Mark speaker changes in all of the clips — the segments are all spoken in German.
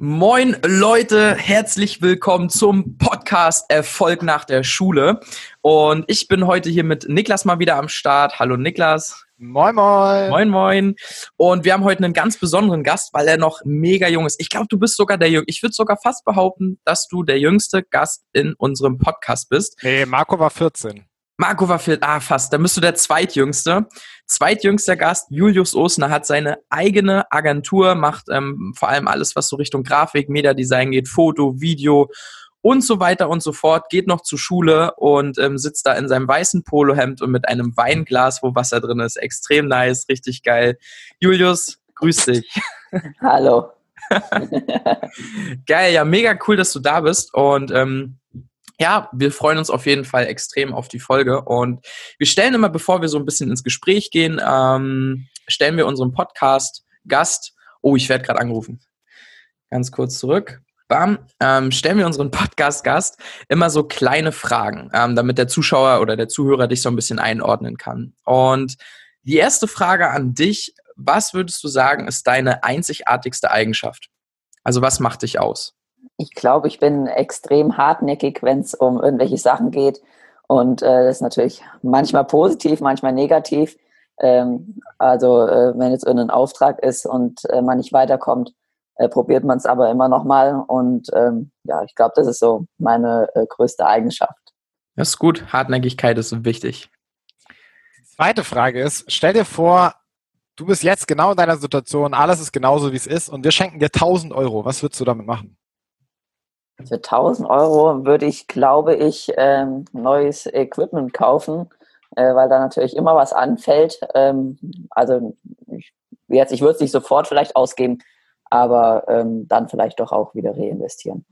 Speaker 1: Moin Leute, herzlich willkommen zum Podcast Erfolg nach der Schule. Und ich bin heute hier mit Niklas mal wieder am Start. Hallo Niklas.
Speaker 2: Moin, moin.
Speaker 1: Moin, moin. Und wir haben heute einen ganz besonderen Gast, weil er noch mega jung ist. Ich glaube, du bist sogar der Jüngste. Ich würde sogar fast behaupten, dass du der jüngste Gast in unserem Podcast bist.
Speaker 2: Nee, Marco war 14.
Speaker 1: Marco war viel, ah, fast. Dann bist du der zweitjüngste. Zweitjüngster Gast, Julius Osner, hat seine eigene Agentur, macht ähm, vor allem alles, was so Richtung Grafik, Mediadesign geht, Foto, Video und so weiter und so fort, geht noch zur Schule und ähm, sitzt da in seinem weißen Polohemd und mit einem Weinglas, wo Wasser drin ist. Extrem nice, richtig geil. Julius, grüß dich.
Speaker 3: Hallo.
Speaker 1: geil, ja, mega cool, dass du da bist und ähm, ja, wir freuen uns auf jeden Fall extrem auf die Folge und wir stellen immer, bevor wir so ein bisschen ins Gespräch gehen, ähm, stellen wir unserem Podcast Gast, oh, ich werde gerade angerufen, ganz kurz zurück, bam, ähm, stellen wir unseren Podcast-Gast immer so kleine Fragen, ähm, damit der Zuschauer oder der Zuhörer dich so ein bisschen einordnen kann. Und die erste Frage an dich, was würdest du sagen, ist deine einzigartigste Eigenschaft? Also was macht dich aus?
Speaker 3: Ich glaube, ich bin extrem hartnäckig, wenn es um irgendwelche Sachen geht. Und äh, das ist natürlich manchmal positiv, manchmal negativ. Ähm, also äh, wenn jetzt irgendein Auftrag ist und äh, man nicht weiterkommt, äh, probiert man es aber immer nochmal. Und ähm, ja, ich glaube, das ist so meine äh, größte Eigenschaft.
Speaker 1: Das ist gut. Hartnäckigkeit ist wichtig.
Speaker 2: Die zweite Frage ist, stell dir vor, du bist jetzt genau in deiner Situation, alles ist genauso, wie es ist und wir schenken dir 1000 Euro. Was würdest du damit machen?
Speaker 3: Für 1000 Euro würde ich, glaube ich, ähm, neues Equipment kaufen, äh, weil da natürlich immer was anfällt. Ähm, also ich, jetzt, ich würde es nicht sofort vielleicht ausgeben, aber ähm, dann vielleicht doch auch wieder reinvestieren.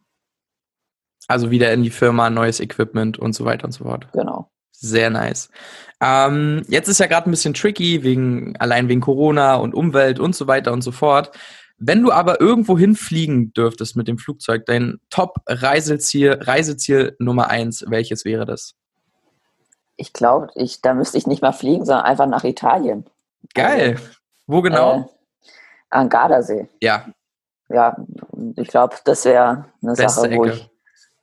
Speaker 1: Also wieder in die Firma, neues Equipment und so weiter und so fort.
Speaker 3: Genau.
Speaker 1: Sehr nice. Ähm, jetzt ist ja gerade ein bisschen tricky, wegen, allein wegen Corona und Umwelt und so weiter und so fort. Wenn du aber irgendwo hinfliegen dürftest mit dem Flugzeug, dein Top-Reiseziel Reiseziel Nummer eins, welches wäre das?
Speaker 3: Ich glaube, ich, da müsste ich nicht mal fliegen, sondern einfach nach Italien.
Speaker 1: Geil. Also, Wo genau?
Speaker 3: Äh, an Gardasee.
Speaker 1: Ja.
Speaker 3: Ja, ich glaube, das wäre eine Beste Sache, wo ich,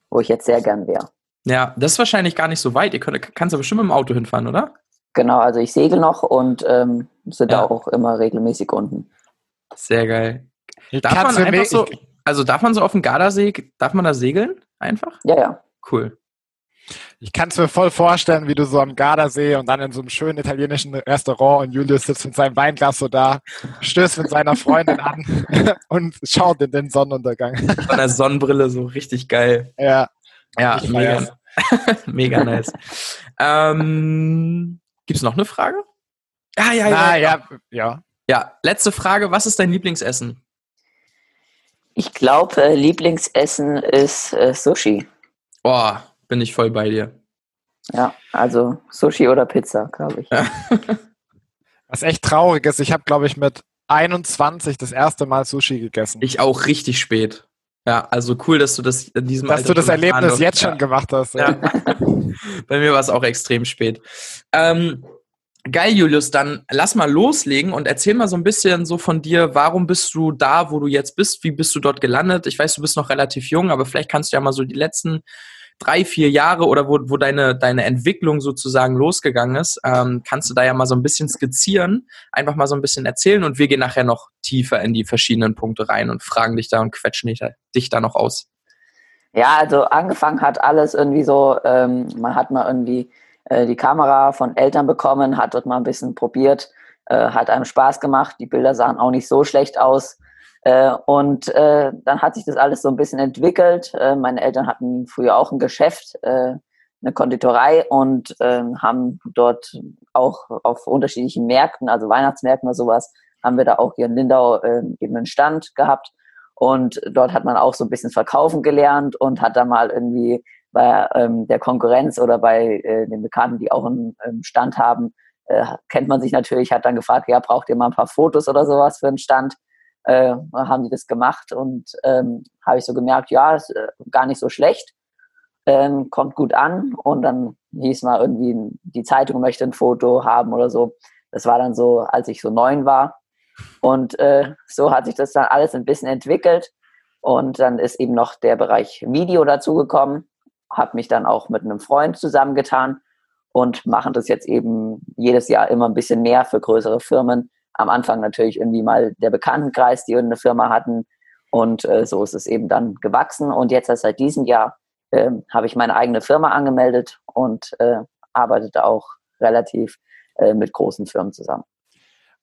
Speaker 3: wo ich jetzt sehr gern wäre.
Speaker 1: Ja, das ist wahrscheinlich gar nicht so weit. Ihr könnt, kannst aber bestimmt mit dem Auto hinfahren, oder?
Speaker 3: Genau, also ich segel noch und ähm, sind ja. auch immer regelmäßig unten.
Speaker 1: Sehr geil. darf man einfach so, also darf man so auf dem Gardasee, darf man da segeln einfach?
Speaker 3: Ja, ja.
Speaker 1: Cool.
Speaker 2: Ich kann es mir voll vorstellen, wie du so am Gardasee und dann in so einem schönen italienischen Restaurant und Julius sitzt mit seinem Weinglas so da, stößt mit seiner Freundin an und schaut in den Sonnenuntergang.
Speaker 1: Von der Sonnenbrille so richtig geil.
Speaker 2: Ja.
Speaker 1: Ja, mega, mega nice. ähm, Gibt es noch eine Frage?
Speaker 2: Ah, ja, ja, Na, ja. ja.
Speaker 1: Ja, letzte Frage. Was ist dein Lieblingsessen?
Speaker 3: Ich glaube, äh, Lieblingsessen ist äh, Sushi.
Speaker 1: Boah, bin ich voll bei dir.
Speaker 3: Ja, also Sushi oder Pizza, glaube ich.
Speaker 2: Was echt traurig ist, ich habe, glaube ich, mit 21 das erste Mal Sushi gegessen.
Speaker 1: Ich auch richtig spät. Ja, also cool, dass du das in diesem
Speaker 2: Dass Alter du das Erlebnis jetzt schon gemacht hast. Ja.
Speaker 1: Bei mir war es auch extrem spät. Ähm, Geil, Julius, dann lass mal loslegen und erzähl mal so ein bisschen so von dir, warum bist du da, wo du jetzt bist, wie bist du dort gelandet? Ich weiß, du bist noch relativ jung, aber vielleicht kannst du ja mal so die letzten drei, vier Jahre oder wo, wo deine, deine Entwicklung sozusagen losgegangen ist, ähm, kannst du da ja mal so ein bisschen skizzieren, einfach mal so ein bisschen erzählen und wir gehen nachher noch tiefer in die verschiedenen Punkte rein und fragen dich da und quetschen dich da, dich da noch aus.
Speaker 3: Ja, also angefangen hat alles irgendwie so, ähm, man hat mal irgendwie äh, die Kamera von Eltern bekommen, hat dort mal ein bisschen probiert, äh, hat einem Spaß gemacht. Die Bilder sahen auch nicht so schlecht aus. Äh, und äh, dann hat sich das alles so ein bisschen entwickelt. Äh, meine Eltern hatten früher auch ein Geschäft, äh, eine Konditorei und ähm, haben dort auch auf unterschiedlichen Märkten, also Weihnachtsmärkten oder sowas, haben wir da auch hier in Lindau eben einen Stand gehabt. Und dort hat man auch so ein bisschen verkaufen gelernt und hat da mal irgendwie bei ähm, der Konkurrenz oder bei äh, den Bekannten, die auch einen ähm, Stand haben, äh, kennt man sich natürlich, hat dann gefragt, ja, braucht ihr mal ein paar Fotos oder sowas für einen Stand? Äh, haben die das gemacht und ähm, habe ich so gemerkt, ja, ist äh, gar nicht so schlecht, ähm, kommt gut an und dann hieß mal irgendwie, die Zeitung möchte ein Foto haben oder so. Das war dann so, als ich so neun war und äh, so hat sich das dann alles ein bisschen entwickelt Und dann ist eben noch der Bereich Video dazugekommen, habe mich dann auch mit einem Freund zusammengetan und machen das jetzt eben jedes Jahr immer ein bisschen mehr für größere Firmen. Am Anfang natürlich irgendwie mal der Bekanntenkreis, die eine Firma hatten. Und äh, so ist es eben dann gewachsen. Und jetzt seit diesem Jahr äh, habe ich meine eigene Firma angemeldet und äh, arbeite auch relativ äh, mit großen Firmen zusammen.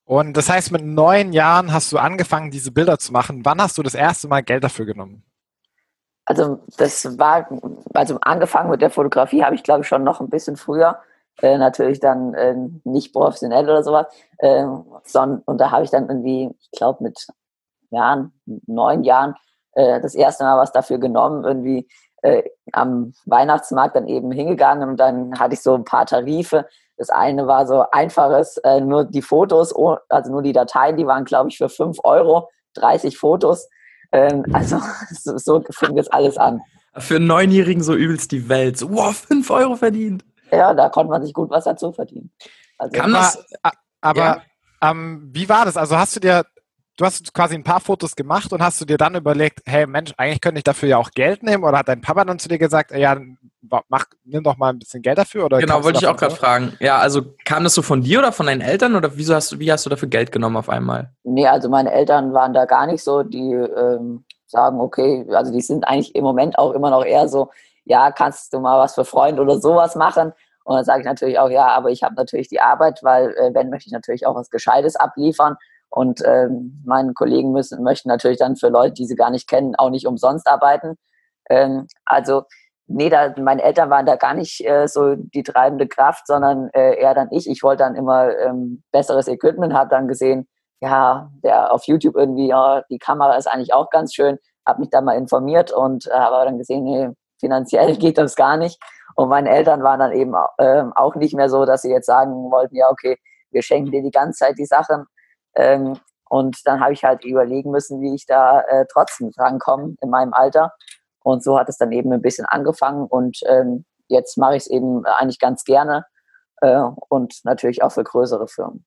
Speaker 2: Und das heißt, mit neun Jahren hast du angefangen, diese Bilder zu machen. Wann hast du das erste Mal Geld dafür genommen?
Speaker 3: Also das war, also angefangen mit der Fotografie habe ich glaube ich schon noch ein bisschen früher. Äh, natürlich dann äh, nicht professionell oder sowas. Äh, sondern, und da habe ich dann irgendwie, ich glaube mit Jahren, neun Jahren, äh, das erste Mal was dafür genommen, irgendwie äh, am Weihnachtsmarkt dann eben hingegangen und dann hatte ich so ein paar Tarife. Das eine war so einfaches, äh, nur die Fotos, also nur die Dateien, die waren, glaube ich, für 5 Euro, 30 Fotos. Ähm, also so, so fing das alles an.
Speaker 1: Für einen Neunjährigen so übelst die Welt. So, wow, 5 Euro verdient.
Speaker 3: Ja, da konnte man sich gut was dazu verdienen.
Speaker 2: Also, Kann das, aber ja. ähm, wie war das? Also hast du dir du hast quasi ein paar Fotos gemacht und hast du dir dann überlegt, hey Mensch, eigentlich könnte ich dafür ja auch Geld nehmen oder hat dein Papa dann zu dir gesagt, ja, mach, nimm doch mal ein bisschen Geld dafür? Oder
Speaker 1: genau, wollte ich auch gerade fragen. Ja, also kam das so von dir oder von deinen Eltern oder wieso hast du, wie hast du dafür Geld genommen auf einmal?
Speaker 3: Nee, also meine Eltern waren da gar nicht so, die ähm, sagen, okay, also die sind eigentlich im Moment auch immer noch eher so, ja, kannst du mal was für Freunde oder sowas machen? Und dann sage ich natürlich auch, ja, aber ich habe natürlich die Arbeit, weil äh, wenn möchte ich natürlich auch was Gescheites abliefern. Und ähm, meine Kollegen müssen, möchten natürlich dann für Leute, die sie gar nicht kennen, auch nicht umsonst arbeiten. Ähm, also, nee, da, meine Eltern waren da gar nicht äh, so die treibende Kraft, sondern äh, eher dann ich. Ich wollte dann immer ähm, besseres Equipment, habe dann gesehen, ja, der auf YouTube irgendwie, ja, die Kamera ist eigentlich auch ganz schön, habe mich da mal informiert und äh, habe dann gesehen, nee, finanziell geht das gar nicht. Und meine Eltern waren dann eben äh, auch nicht mehr so, dass sie jetzt sagen wollten, ja, okay, wir schenken dir die ganze Zeit die Sachen, ähm, und dann habe ich halt überlegen müssen, wie ich da äh, trotzdem drankomme in meinem Alter. Und so hat es dann eben ein bisschen angefangen. Und ähm, jetzt mache ich es eben eigentlich ganz gerne äh, und natürlich auch für größere Firmen.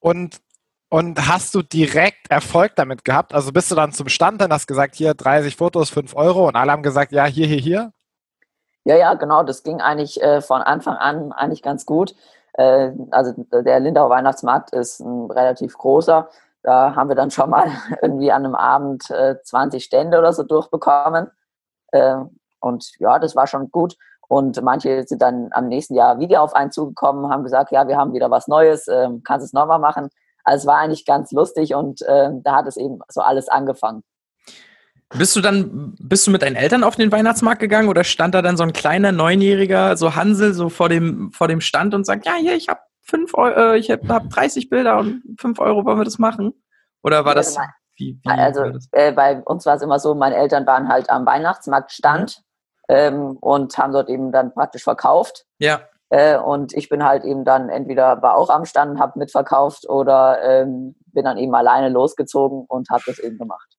Speaker 2: Und und hast du direkt Erfolg damit gehabt? Also bist du dann zum Stand, dann hast gesagt, hier 30 Fotos, 5 Euro und alle haben gesagt, ja, hier, hier, hier?
Speaker 3: Ja, ja, genau. Das ging eigentlich äh, von Anfang an eigentlich ganz gut. Äh, also der Lindauer Weihnachtsmarkt ist ein relativ großer. Da haben wir dann schon mal irgendwie an einem Abend äh, 20 Stände oder so durchbekommen. Äh, und ja, das war schon gut. Und manche sind dann am nächsten Jahr wieder auf einen zugekommen, haben gesagt, ja, wir haben wieder was Neues, äh, kannst es nochmal machen. Also es war eigentlich ganz lustig und äh, da hat es eben so alles angefangen.
Speaker 1: Bist du dann, bist du mit deinen Eltern auf den Weihnachtsmarkt gegangen oder stand da dann so ein kleiner Neunjähriger, so Hansel, so vor dem, vor dem Stand und sagt, ja, hier, ich habe fünf Euro, äh, ich habe hab 30 Bilder und fünf Euro, wollen wir das machen? Oder war das,
Speaker 3: wie, wie also äh, bei uns war es immer so, meine Eltern waren halt am Weihnachtsmarktstand mhm. ähm, und haben dort eben dann praktisch verkauft.
Speaker 1: Ja.
Speaker 3: Äh, und ich bin halt eben dann entweder war auch am Stand, habe mitverkauft oder ähm, bin dann eben alleine losgezogen und habe das eben gemacht.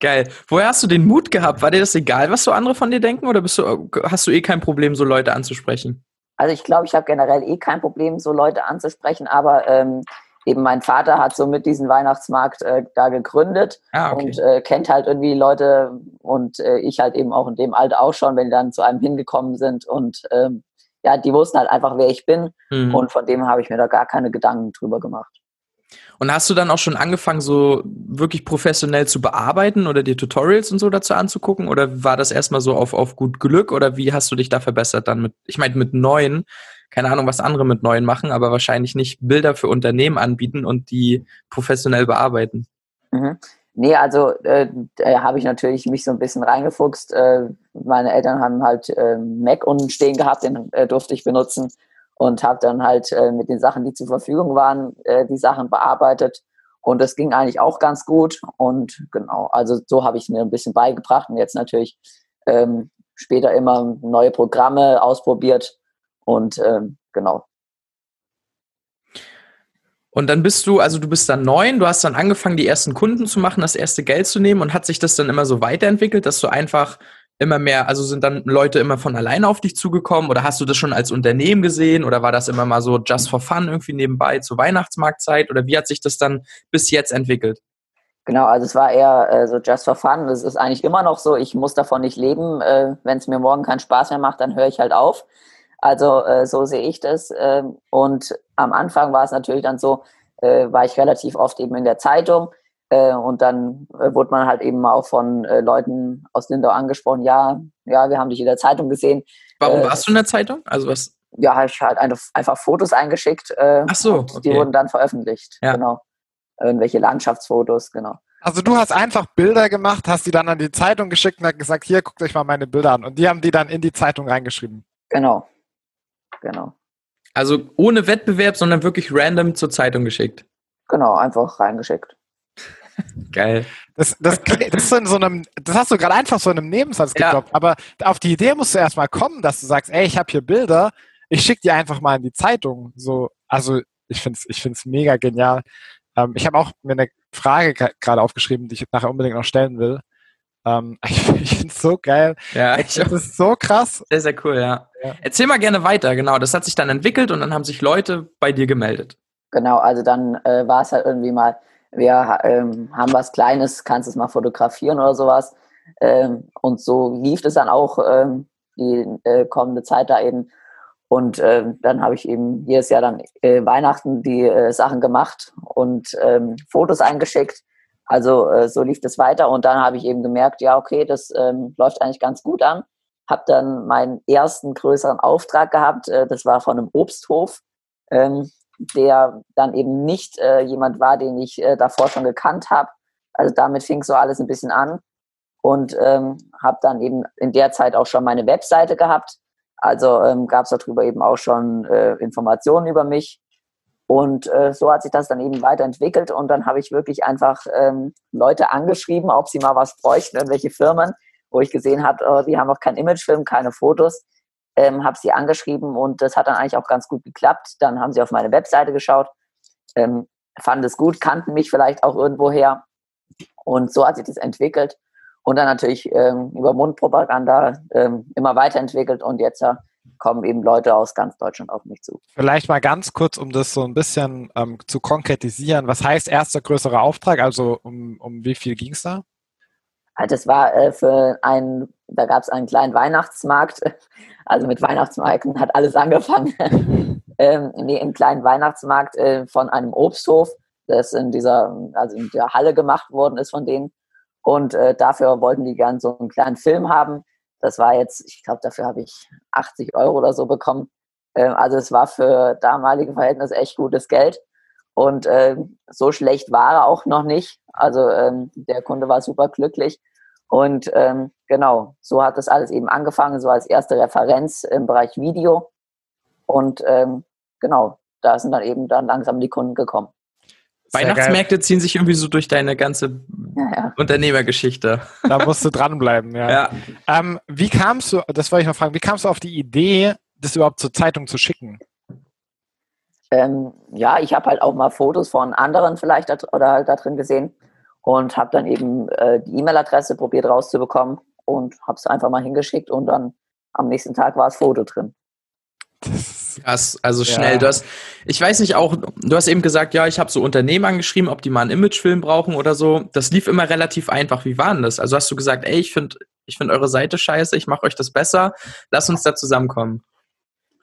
Speaker 1: Geil. Woher hast du den Mut gehabt? War dir das egal, was so andere von dir denken oder bist du, hast du eh kein Problem, so Leute anzusprechen?
Speaker 3: Also ich glaube, ich habe generell eh kein Problem, so Leute anzusprechen, aber ähm, eben mein Vater hat so mit diesem Weihnachtsmarkt äh, da gegründet ah, okay. und äh, kennt halt irgendwie Leute und äh, ich halt eben auch in dem Alter auch schon, wenn die dann zu einem hingekommen sind und ähm, ja, die wussten halt einfach, wer ich bin mhm. und von dem habe ich mir da gar keine Gedanken drüber gemacht.
Speaker 1: Und hast du dann auch schon angefangen, so wirklich professionell zu bearbeiten oder dir Tutorials und so dazu anzugucken? Oder war das erstmal so auf, auf gut Glück? Oder wie hast du dich da verbessert dann mit, ich meine, mit neuen, keine Ahnung, was andere mit neuen machen, aber wahrscheinlich nicht Bilder für Unternehmen anbieten und die professionell bearbeiten?
Speaker 3: Mhm. Nee, also äh, habe ich natürlich mich so ein bisschen reingefuchst. Äh, meine Eltern haben halt äh, Mac unten stehen gehabt, den äh, durfte ich benutzen und habe dann halt äh, mit den Sachen, die zur Verfügung waren, äh, die Sachen bearbeitet. Und das ging eigentlich auch ganz gut. Und genau, also so habe ich mir ein bisschen beigebracht und jetzt natürlich ähm, später immer neue Programme ausprobiert. Und ähm, genau.
Speaker 1: Und dann bist du, also du bist dann neun, du hast dann angefangen, die ersten Kunden zu machen, das erste Geld zu nehmen und hat sich das dann immer so weiterentwickelt, dass du einfach immer mehr, also sind dann Leute immer von alleine auf dich zugekommen oder hast du das schon als Unternehmen gesehen oder war das immer mal so just for fun irgendwie nebenbei zur Weihnachtsmarktzeit oder wie hat sich das dann bis jetzt entwickelt?
Speaker 3: Genau, also es war eher äh, so just for fun. Es ist eigentlich immer noch so, ich muss davon nicht leben. Äh, Wenn es mir morgen keinen Spaß mehr macht, dann höre ich halt auf. Also äh, so sehe ich das. Ähm, und am Anfang war es natürlich dann so, äh, war ich relativ oft eben in der Zeitung. Äh, und dann äh, wurde man halt eben auch von äh, Leuten aus Lindau angesprochen, ja, ja, wir haben dich in der Zeitung gesehen.
Speaker 1: Warum
Speaker 3: Äh,
Speaker 1: warst du in der Zeitung? Also was?
Speaker 3: Ja, habe ich halt einfach, einfach Fotos eingeschickt. Äh,
Speaker 1: Ach so,
Speaker 3: und Die
Speaker 1: okay.
Speaker 3: wurden dann veröffentlicht.
Speaker 1: Ja.
Speaker 3: Genau. Irgendwelche Landschaftsfotos, genau.
Speaker 2: Also du hast einfach Bilder gemacht, hast die dann an die Zeitung geschickt und gesagt, hier, guckt euch mal meine Bilder an. Und die haben die dann in die Zeitung reingeschrieben.
Speaker 3: Genau. Genau.
Speaker 1: Also ohne Wettbewerb, sondern wirklich random zur Zeitung geschickt.
Speaker 3: Genau, einfach reingeschickt.
Speaker 1: Geil.
Speaker 2: Das, das, das, so einem, das hast du gerade einfach so in einem Nebensatz
Speaker 1: Ja.
Speaker 2: Aber auf die Idee musst du erstmal kommen, dass du sagst, ey, ich habe hier Bilder, ich schicke die einfach mal in die Zeitung. So, also ich finde es ich find's mega genial. Ähm, ich habe auch mir eine Frage gerade aufgeschrieben, die ich nachher unbedingt noch stellen will. Ähm, ich ich finde es so geil.
Speaker 1: Ja, ich
Speaker 2: Das ist so krass.
Speaker 1: Sehr, sehr cool, ja.
Speaker 2: Ja.
Speaker 1: Erzähl mal gerne weiter, genau. Das hat sich dann entwickelt und dann haben sich Leute bei dir gemeldet.
Speaker 3: Genau, also dann äh, war es halt irgendwie mal, wir ähm, haben was Kleines, kannst es mal fotografieren oder sowas. Ähm, und so lief es dann auch ähm, die äh, kommende Zeit da eben. Und ähm, dann habe ich eben jedes Jahr dann äh, Weihnachten die äh, Sachen gemacht und ähm, Fotos eingeschickt. Also äh, so lief das weiter und dann habe ich eben gemerkt, ja okay, das ähm, läuft eigentlich ganz gut an. Habe dann meinen ersten größeren Auftrag gehabt. Äh, das war von einem Obsthof. Ähm, der dann eben nicht äh, jemand war, den ich äh, davor schon gekannt habe. Also damit fing so alles ein bisschen an und ähm, habe dann eben in der Zeit auch schon meine Webseite gehabt. Also ähm, gab es darüber eben auch schon äh, Informationen über mich. Und äh, so hat sich das dann eben weiterentwickelt und dann habe ich wirklich einfach ähm, Leute angeschrieben, ob sie mal was bräuchten, irgendwelche Firmen, wo ich gesehen habe, oh, die haben auch keinen Imagefilm, keine Fotos ähm, habe sie angeschrieben und das hat dann eigentlich auch ganz gut geklappt. Dann haben sie auf meine Webseite geschaut, ähm, fanden es gut, kannten mich vielleicht auch irgendwoher und so hat sich das entwickelt und dann natürlich ähm, über Mundpropaganda ähm, immer weiterentwickelt und jetzt äh, kommen eben Leute aus ganz Deutschland auf mich zu.
Speaker 2: Vielleicht mal ganz kurz, um das so ein bisschen ähm, zu konkretisieren. Was heißt erster größerer Auftrag? Also um, um wie viel ging es da?
Speaker 3: Also das war äh, für einen, da gab es einen kleinen Weihnachtsmarkt, also mit Weihnachtsmarken hat alles angefangen. ähm, nee, im kleinen Weihnachtsmarkt äh, von einem Obsthof, das in dieser, also in der Halle gemacht worden ist von denen. Und äh, dafür wollten die gern so einen kleinen Film haben. Das war jetzt, ich glaube, dafür habe ich 80 Euro oder so bekommen. Ähm, also es war für damalige Verhältnisse echt gutes Geld. Und ähm, so schlecht war er auch noch nicht. Also ähm, der Kunde war super glücklich. Und ähm, genau, so hat das alles eben angefangen, so als erste Referenz im Bereich Video. Und ähm, genau, da sind dann eben dann langsam die Kunden gekommen.
Speaker 2: Sehr geil.
Speaker 1: Weihnachtsmärkte ziehen sich irgendwie so durch deine ganze
Speaker 3: Ja, ja.
Speaker 1: Unternehmergeschichte.
Speaker 2: Da musst du dranbleiben, ja.
Speaker 1: Ja.
Speaker 2: Ähm, wie kamst du, das wollte ich noch fragen, wie kamst du auf die Idee, das überhaupt zur Zeitung zu schicken?
Speaker 3: Ähm, ja, ich habe halt auch mal Fotos von anderen vielleicht da, oder halt da drin gesehen und habe dann eben äh, die E-Mail-Adresse probiert rauszubekommen und habe es einfach mal hingeschickt und dann am nächsten Tag war das Foto drin.
Speaker 2: Das,
Speaker 1: Krass, also schnell.
Speaker 2: Ja.
Speaker 1: Du hast, ich weiß nicht auch, du hast eben gesagt, ja, ich habe so Unternehmen angeschrieben, ob die mal einen Imagefilm brauchen oder so. Das lief immer relativ einfach. Wie war denn das? Also hast du gesagt, ey, ich finde ich find eure Seite scheiße, ich mache euch das besser, lass uns da zusammenkommen.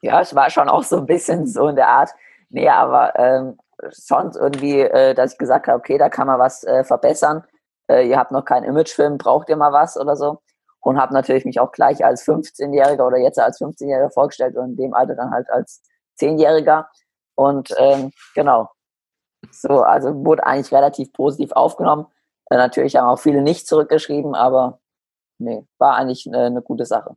Speaker 3: Ja, es war schon auch so ein bisschen so in der Art. Nee, aber ähm, schon irgendwie, äh, dass ich gesagt habe, okay, da kann man was äh, verbessern. Äh, ihr habt noch keinen Imagefilm, braucht ihr mal was oder so? Und habe natürlich mich auch gleich als 15-Jähriger oder jetzt als 15-Jähriger vorgestellt und in dem Alter dann halt als 10-Jähriger. Und ähm, genau. So, also wurde eigentlich relativ positiv aufgenommen. Äh, natürlich haben auch viele nicht zurückgeschrieben, aber nee, war eigentlich eine, eine gute Sache.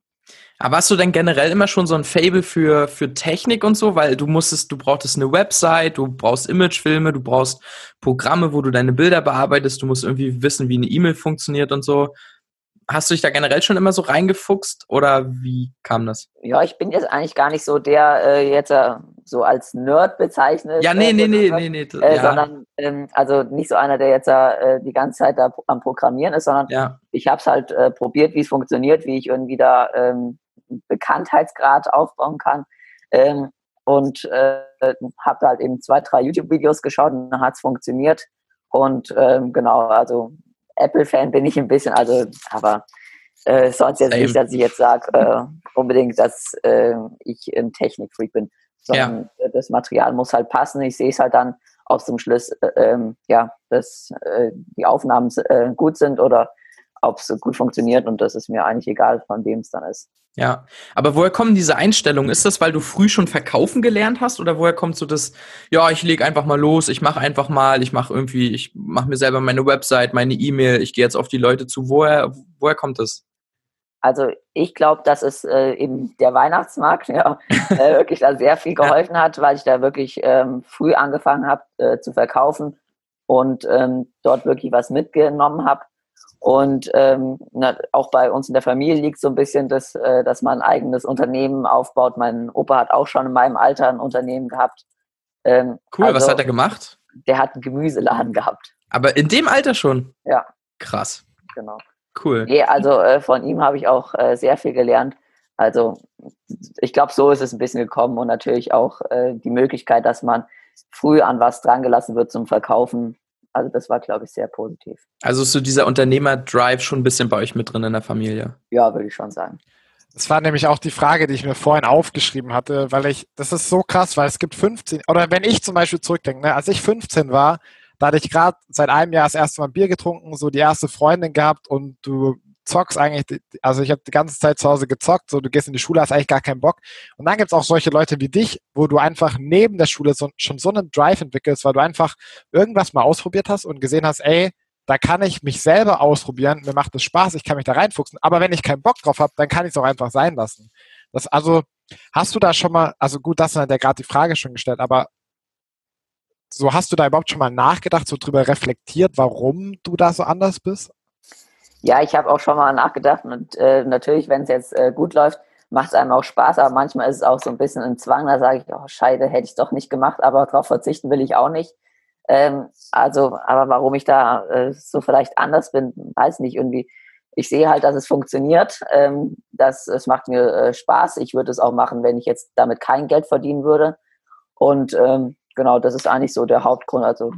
Speaker 1: Aber hast du denn generell immer schon so ein Fable für, für Technik und so? Weil du musstest, du brauchtest eine Website, du brauchst Imagefilme, du brauchst Programme, wo du deine Bilder bearbeitest, du musst irgendwie wissen, wie eine E-Mail funktioniert und so. Hast du dich da generell schon immer so reingefuchst oder wie kam das?
Speaker 3: Ja, ich bin jetzt eigentlich gar nicht so der äh, jetzt äh, so als Nerd bezeichnet.
Speaker 1: Ja, nee,
Speaker 3: äh,
Speaker 1: nee, nee, nee, nee.
Speaker 3: Äh,
Speaker 1: ja,
Speaker 3: Sondern ähm, also nicht so einer, der jetzt äh, die ganze Zeit da am Programmieren ist, sondern
Speaker 1: ja.
Speaker 3: ich habe es halt äh, probiert, wie es funktioniert, wie ich irgendwie da ähm, Bekanntheitsgrad aufbauen kann. Ähm, und äh, habe halt eben zwei, drei YouTube-Videos geschaut und dann hat es funktioniert. Und ähm, genau, also Apple-Fan bin ich ein bisschen, also, aber äh, sonst jetzt Same. nicht, dass ich jetzt sage, äh, unbedingt, dass äh, ich ein Technikfreak bin, sondern ja. das Material muss halt passen. Ich sehe es halt dann auch zum Schluss, äh, ähm, ja, dass äh, die Aufnahmen äh, gut sind oder ob es gut funktioniert und das ist mir eigentlich egal, von wem es dann ist.
Speaker 1: Ja, aber woher kommen diese Einstellungen? Ist das, weil du früh schon verkaufen gelernt hast oder woher kommt so das, ja, ich lege einfach mal los, ich mache einfach mal, ich mache irgendwie, ich mache mir selber meine Website, meine E-Mail, ich gehe jetzt auf die Leute zu. Woher, woher kommt das?
Speaker 3: Also ich glaube, dass es äh, eben der Weihnachtsmarkt ja, äh, wirklich da sehr viel geholfen hat, weil ich da wirklich ähm, früh angefangen habe äh, zu verkaufen und ähm, dort wirklich was mitgenommen habe. Und ähm, na, auch bei uns in der Familie liegt so ein bisschen, das, äh, dass man ein eigenes Unternehmen aufbaut. Mein Opa hat auch schon in meinem Alter ein Unternehmen gehabt.
Speaker 1: Ähm, cool, also, was hat er gemacht?
Speaker 3: Der hat einen Gemüseladen gehabt.
Speaker 1: Aber in dem Alter schon?
Speaker 3: Ja.
Speaker 1: Krass.
Speaker 3: Genau.
Speaker 1: Cool.
Speaker 3: Nee, also äh, von ihm habe ich auch äh, sehr viel gelernt. Also ich glaube, so ist es ein bisschen gekommen und natürlich auch äh, die Möglichkeit, dass man früh an was drangelassen wird zum Verkaufen also das war, glaube ich, sehr positiv.
Speaker 1: Also ist so dieser Unternehmer-Drive schon ein bisschen bei euch mit drin in der Familie?
Speaker 3: Ja, würde ich schon sagen.
Speaker 2: Das war nämlich auch die Frage, die ich mir vorhin aufgeschrieben hatte, weil ich, das ist so krass, weil es gibt 15, oder wenn ich zum Beispiel zurückdenke, ne, als ich 15 war, da hatte ich gerade seit einem Jahr das erste Mal Bier getrunken, so die erste Freundin gehabt und du zockst eigentlich, also ich habe die ganze Zeit zu Hause gezockt, so du gehst in die Schule, hast eigentlich gar keinen Bock. Und dann gibt's auch solche Leute wie dich, wo du einfach neben der Schule so, schon so einen Drive entwickelst, weil du einfach irgendwas mal ausprobiert hast und gesehen hast, ey, da kann ich mich selber ausprobieren, mir macht es Spaß, ich kann mich da reinfuchsen. Aber wenn ich keinen Bock drauf habe, dann kann ich es auch einfach sein lassen. Das also, hast du da schon mal, also gut, das hat ja gerade die Frage schon gestellt, aber so hast du da überhaupt schon mal nachgedacht, so drüber reflektiert, warum du da so anders bist?
Speaker 3: Ja, ich habe auch schon mal nachgedacht und äh, natürlich, wenn es jetzt äh, gut läuft, macht es einem auch Spaß, aber manchmal ist es auch so ein bisschen ein Zwang, da sage ich, oh Scheide, hätte ich doch nicht gemacht, aber darauf verzichten will ich auch nicht. Ähm, also, aber warum ich da äh, so vielleicht anders bin, weiß nicht, irgendwie. Ich sehe halt, dass es funktioniert. Ähm, dass, es macht mir äh, Spaß. Ich würde es auch machen, wenn ich jetzt damit kein Geld verdienen würde. Und ähm, genau, das ist eigentlich so der Hauptgrund. Also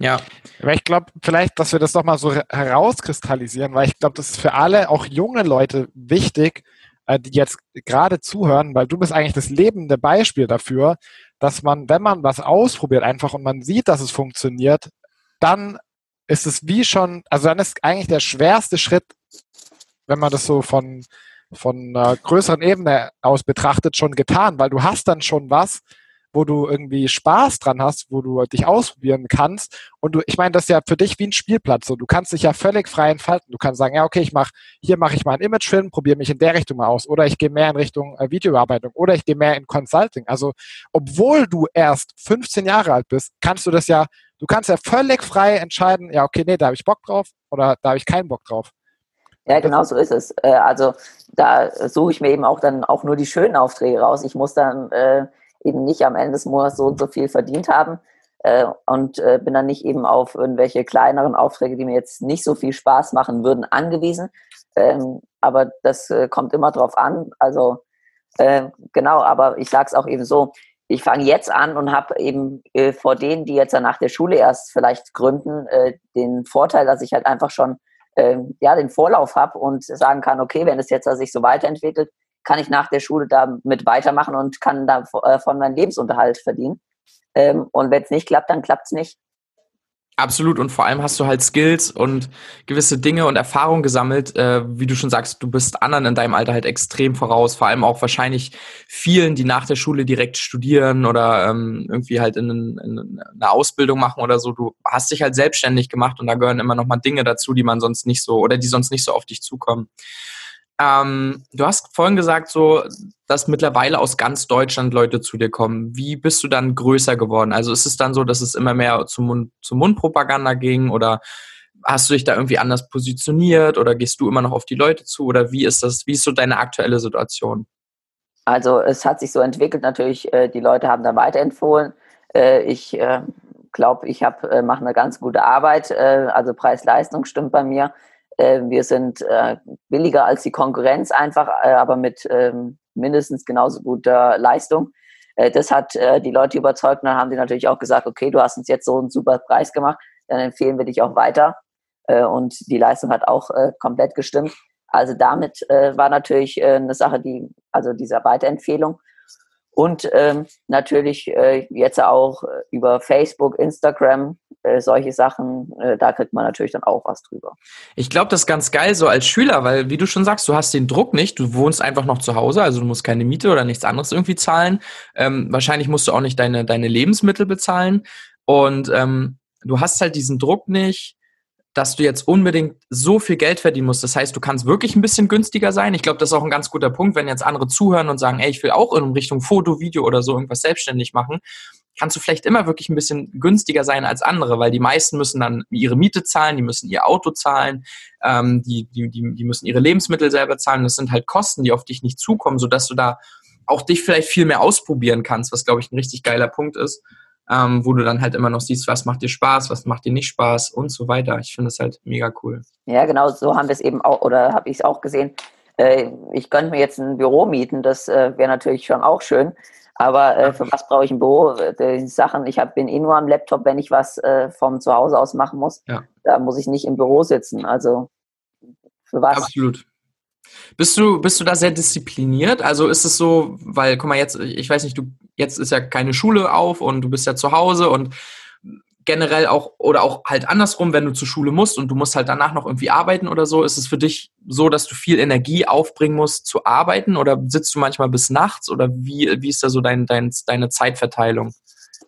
Speaker 2: ja. Aber ich glaube, vielleicht, dass wir das nochmal so herauskristallisieren, weil ich glaube, das ist für alle, auch junge Leute, wichtig, äh, die jetzt gerade zuhören, weil du bist eigentlich das lebende Beispiel dafür, dass man, wenn man was ausprobiert einfach und man sieht, dass es funktioniert, dann ist es wie schon, also dann ist eigentlich der schwerste Schritt, wenn man das so von, von einer größeren Ebene aus betrachtet, schon getan, weil du hast dann schon was, wo du irgendwie Spaß dran hast, wo du dich ausprobieren kannst. Und du, ich meine, das ist ja für dich wie ein Spielplatz. So, du kannst dich ja völlig frei entfalten. Du kannst sagen, ja, okay, ich mache, hier mache ich mal einen Imagefilm, probiere mich in der Richtung mal aus. Oder ich gehe mehr in Richtung äh, Videobearbeitung oder ich gehe mehr in Consulting. Also, obwohl du erst 15 Jahre alt bist, kannst du das ja, du kannst ja völlig frei entscheiden, ja, okay, nee, da habe ich Bock drauf oder da habe ich keinen Bock drauf.
Speaker 3: Ja, genau so ist es. Äh, also da suche ich mir eben auch dann auch nur die schönen Aufträge raus. Ich muss dann äh, eben nicht am Ende des Monats so und so viel verdient haben äh, und äh, bin dann nicht eben auf irgendwelche kleineren Aufträge, die mir jetzt nicht so viel Spaß machen würden, angewiesen. Ähm, aber das äh, kommt immer drauf an. Also äh, genau, aber ich sage es auch eben so, ich fange jetzt an und habe eben äh, vor denen, die jetzt nach der Schule erst vielleicht gründen, äh, den Vorteil, dass ich halt einfach schon äh, ja, den Vorlauf habe und sagen kann, okay, wenn es jetzt sich so weiterentwickelt, kann ich nach der Schule damit weitermachen und kann da äh, von meinem Lebensunterhalt verdienen. Ähm, und wenn es nicht klappt, dann klappt es nicht.
Speaker 1: Absolut. Und vor allem hast du halt Skills und gewisse Dinge und Erfahrungen gesammelt. Äh, wie du schon sagst, du bist anderen in deinem Alter halt extrem voraus. Vor allem auch wahrscheinlich vielen, die nach der Schule direkt studieren oder ähm, irgendwie halt in, in, eine Ausbildung machen oder so. Du hast dich halt selbstständig gemacht und da gehören immer noch mal Dinge dazu, die man sonst nicht so oder die sonst nicht so auf dich zukommen. Ähm, du hast vorhin gesagt, so, dass mittlerweile aus ganz Deutschland Leute zu dir kommen. Wie bist du dann größer geworden? Also ist es dann so, dass es immer mehr zum Mund, zum Mundpropaganda ging oder hast du dich da irgendwie anders positioniert oder gehst du immer noch auf die Leute zu oder wie ist das? Wie ist so deine aktuelle Situation?
Speaker 3: Also es hat sich so entwickelt. Natürlich, äh, die Leute haben da weiterempfohlen. Äh, ich äh, glaube, ich mache eine ganz gute Arbeit. also Preis-Leistung stimmt bei mir. Äh, wir sind äh, billiger als die Konkurrenz einfach, äh, aber mit ähm, mindestens genauso guter Leistung. äh, das hat äh, die Leute überzeugt und dann haben die natürlich auch gesagt, okay, du hast uns jetzt so einen super Preis gemacht, dann empfehlen wir dich auch weiter. Und die Leistung hat auch komplett gestimmt. Also damit war natürlich eine Sache, die, also dieser Weiterempfehlung. Und ähm, natürlich jetzt auch über Facebook, Instagram, äh, solche Sachen, äh, da kriegt man natürlich dann auch was drüber.
Speaker 1: Ich glaube, das ist ganz geil so als Schüler, weil wie du schon sagst, du hast den Druck nicht, du wohnst einfach noch zu Hause, also du musst keine Miete oder nichts anderes irgendwie zahlen. Ähm, wahrscheinlich musst du auch nicht deine, deine Lebensmittel bezahlen. Und ähm, du hast halt diesen Druck nicht, dass du jetzt unbedingt so viel Geld verdienen musst. Das heißt, du kannst wirklich ein bisschen günstiger sein. Ich glaube, das ist auch ein ganz guter Punkt, wenn jetzt andere zuhören und sagen, ey, ich will auch in Richtung Foto, Video oder so irgendwas selbstständig machen, kannst du vielleicht immer wirklich ein bisschen günstiger sein als andere, weil die meisten müssen dann ihre Miete zahlen, die müssen ihr Auto zahlen, ähm, die, die, die, die müssen ihre Lebensmittel selber zahlen. Das sind halt Kosten, die auf dich nicht zukommen, sodass du da auch dich vielleicht viel mehr ausprobieren kannst, was, glaube ich, ein richtig geiler Punkt ist ähm, wo du dann halt immer noch siehst, was macht dir Spaß, was macht dir nicht Spaß und so weiter. Ich finde das halt mega cool.
Speaker 3: Ja, genau, so haben wir es eben auch, oder habe ich es auch gesehen. Äh, ich könnte mir jetzt ein Büro mieten, das äh, wäre natürlich schon auch schön. Aber äh, für was brauche ich ein Büro? Die Sachen, ich hab, bin eh nur am Laptop, wenn ich was äh, vom Zuhause aus machen muss. Ja. Da muss ich nicht im Büro sitzen. Also für was?
Speaker 1: Absolut. Bist du, bist du da sehr diszipliniert? Also ist es so, weil, guck mal, jetzt, ich weiß nicht, du, jetzt ist ja keine Schule auf und du bist ja zu Hause und generell auch, oder auch halt andersrum, wenn du zur Schule musst und du musst halt danach noch irgendwie arbeiten oder so, ist es für dich so, dass du viel Energie aufbringen musst zu arbeiten oder sitzt du manchmal bis nachts oder wie, wie ist da so dein, dein, deine Zeitverteilung?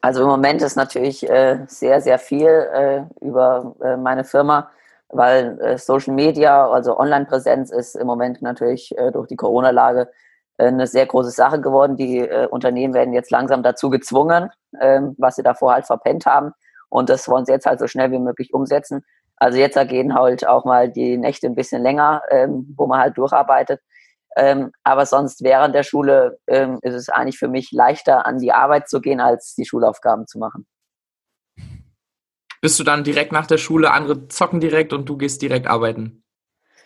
Speaker 3: Also im Moment ist natürlich äh, sehr, sehr viel äh, über äh, meine Firma weil äh, Social Media, also Online-Präsenz ist im Moment natürlich äh, durch die Corona-Lage äh, eine sehr große Sache geworden. Die äh, Unternehmen werden jetzt langsam dazu gezwungen, ähm, was sie davor halt verpennt haben. Und das wollen sie jetzt halt so schnell wie möglich umsetzen. Also jetzt gehen halt auch mal die Nächte ein bisschen länger, ähm, wo man halt durcharbeitet. Ähm, aber sonst während der Schule ähm, ist es eigentlich für mich leichter, an die Arbeit zu gehen, als die Schulaufgaben zu machen
Speaker 1: bist du dann direkt nach der Schule, andere zocken direkt und du gehst direkt arbeiten?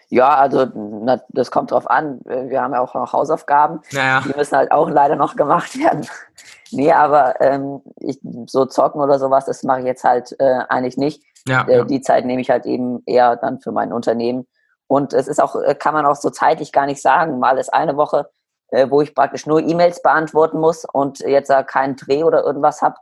Speaker 3: Ja, also na, das kommt drauf an. Wir haben ja auch noch Hausaufgaben. Naja. Die müssen halt auch leider noch gemacht werden. nee, aber ähm, ich, so zocken oder sowas, das mache ich jetzt halt äh, eigentlich nicht. Ja, äh, ja. Die Zeit nehme ich halt eben eher dann für mein Unternehmen. Und es ist auch, äh, kann man auch so zeitlich gar nicht sagen. Mal ist eine Woche, äh, wo ich praktisch nur E-Mails beantworten muss und jetzt da keinen Dreh oder irgendwas habe.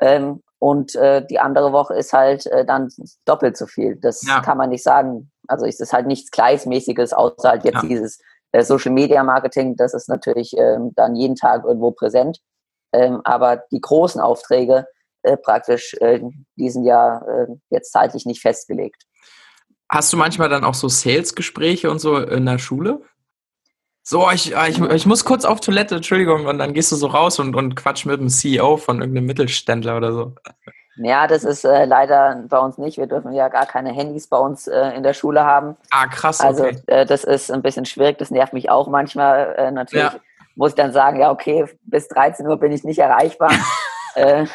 Speaker 3: Ähm, und äh, die andere Woche ist halt äh, dann doppelt so viel. Das ja. kann man nicht sagen. Also ist es halt nichts Gleichmäßiges, außer halt jetzt ja. dieses äh, Social Media Marketing. Das ist natürlich ähm, dann jeden Tag irgendwo präsent. Ähm, aber die großen Aufträge äh, praktisch, äh, die sind ja äh, jetzt zeitlich nicht festgelegt.
Speaker 1: Hast du manchmal dann auch so Sales-Gespräche und so in der Schule? So, ich, ich, ich muss kurz auf Toilette, Entschuldigung, und dann gehst du so raus und, und quatsch mit dem CEO von irgendeinem Mittelständler oder so.
Speaker 3: Ja, das ist äh, leider bei uns nicht. Wir dürfen ja gar keine Handys bei uns äh, in der Schule haben.
Speaker 1: Ah, krass.
Speaker 3: Also okay. äh, das ist ein bisschen schwierig, das nervt mich auch manchmal. Äh, natürlich ja. muss ich dann sagen, ja, okay, bis 13 Uhr bin ich nicht erreichbar. Äh,